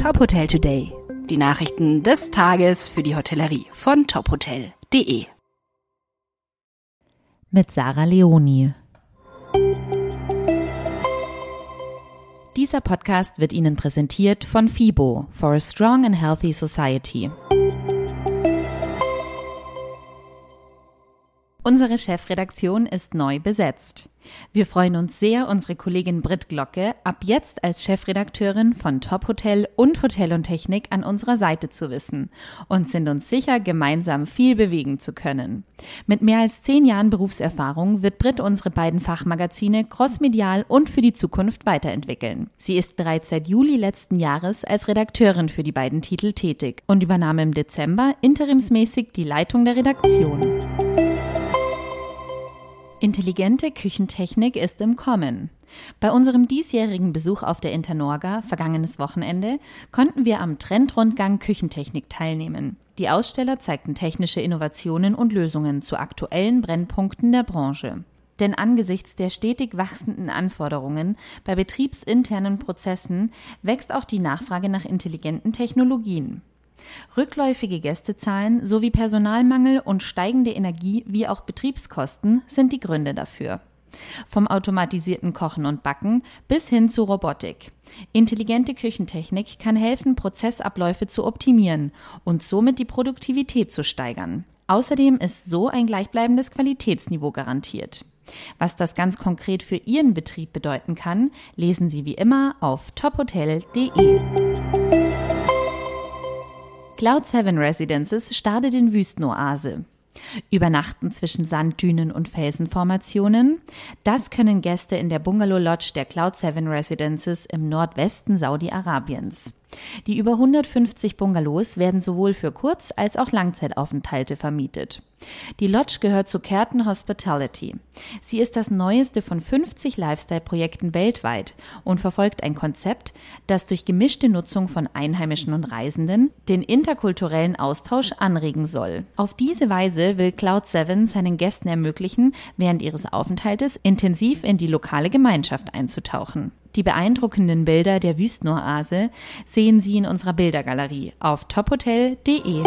Top Hotel Today. Die Nachrichten des Tages für die Hotellerie von tophotel.de. Mit Sarah Leoni. Dieser Podcast wird Ihnen präsentiert von FIBO for a Strong and Healthy Society. Unsere Chefredaktion ist neu besetzt. Wir freuen uns sehr, unsere Kollegin Britt Glocke ab jetzt als Chefredakteurin von Top Hotel und Hotel und Technik an unserer Seite zu wissen und sind uns sicher, gemeinsam viel bewegen zu können. Mit mehr als zehn Jahren Berufserfahrung wird Britt unsere beiden Fachmagazine crossmedial und für die Zukunft weiterentwickeln. Sie ist bereits seit Juli letzten Jahres als Redakteurin für die beiden Titel tätig und übernahm im Dezember interimsmäßig die Leitung der Redaktion. Intelligente Küchentechnik ist im Kommen. Bei unserem diesjährigen Besuch auf der Internorga vergangenes Wochenende konnten wir am Trendrundgang Küchentechnik teilnehmen. Die Aussteller zeigten technische Innovationen und Lösungen zu aktuellen Brennpunkten der Branche. Denn angesichts der stetig wachsenden Anforderungen bei betriebsinternen Prozessen wächst auch die Nachfrage nach intelligenten Technologien. Rückläufige Gästezahlen sowie Personalmangel und steigende Energie- wie auch Betriebskosten sind die Gründe dafür. Vom automatisierten Kochen und Backen bis hin zu Robotik. Intelligente Küchentechnik kann helfen, Prozessabläufe zu optimieren und somit die Produktivität zu steigern. Außerdem ist so ein gleichbleibendes Qualitätsniveau garantiert. Was das ganz konkret für Ihren Betrieb bedeuten kann, lesen Sie wie immer auf tophotel.de. Cloud 7 Residences startet in Wüstenoase. Übernachten zwischen Sanddünen und Felsenformationen. Das können Gäste in der Bungalow Lodge der Cloud 7 Residences im Nordwesten Saudi-Arabiens. Die über 150 Bungalows werden sowohl für Kurz- als auch Langzeitaufenthalte vermietet. Die Lodge gehört zu Kerten Hospitality. Sie ist das neueste von 50 Lifestyle-Projekten weltweit und verfolgt ein Konzept, das durch gemischte Nutzung von Einheimischen und Reisenden den interkulturellen Austausch anregen soll. Auf diese Weise will Cloud 7 seinen Gästen ermöglichen, während ihres Aufenthaltes intensiv in die lokale Gemeinschaft einzutauchen. Die beeindruckenden Bilder der Wüstenoase sehen Sie in unserer Bildergalerie auf tophotel.de.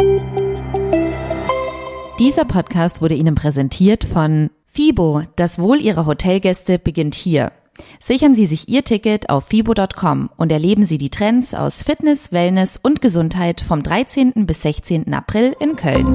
Dieser Podcast wurde Ihnen präsentiert von FIBO. Das Wohl Ihrer Hotelgäste beginnt hier. Sichern Sie sich Ihr Ticket auf fibo.com und erleben Sie die Trends aus Fitness, Wellness und Gesundheit vom 13. bis 16. April in Köln.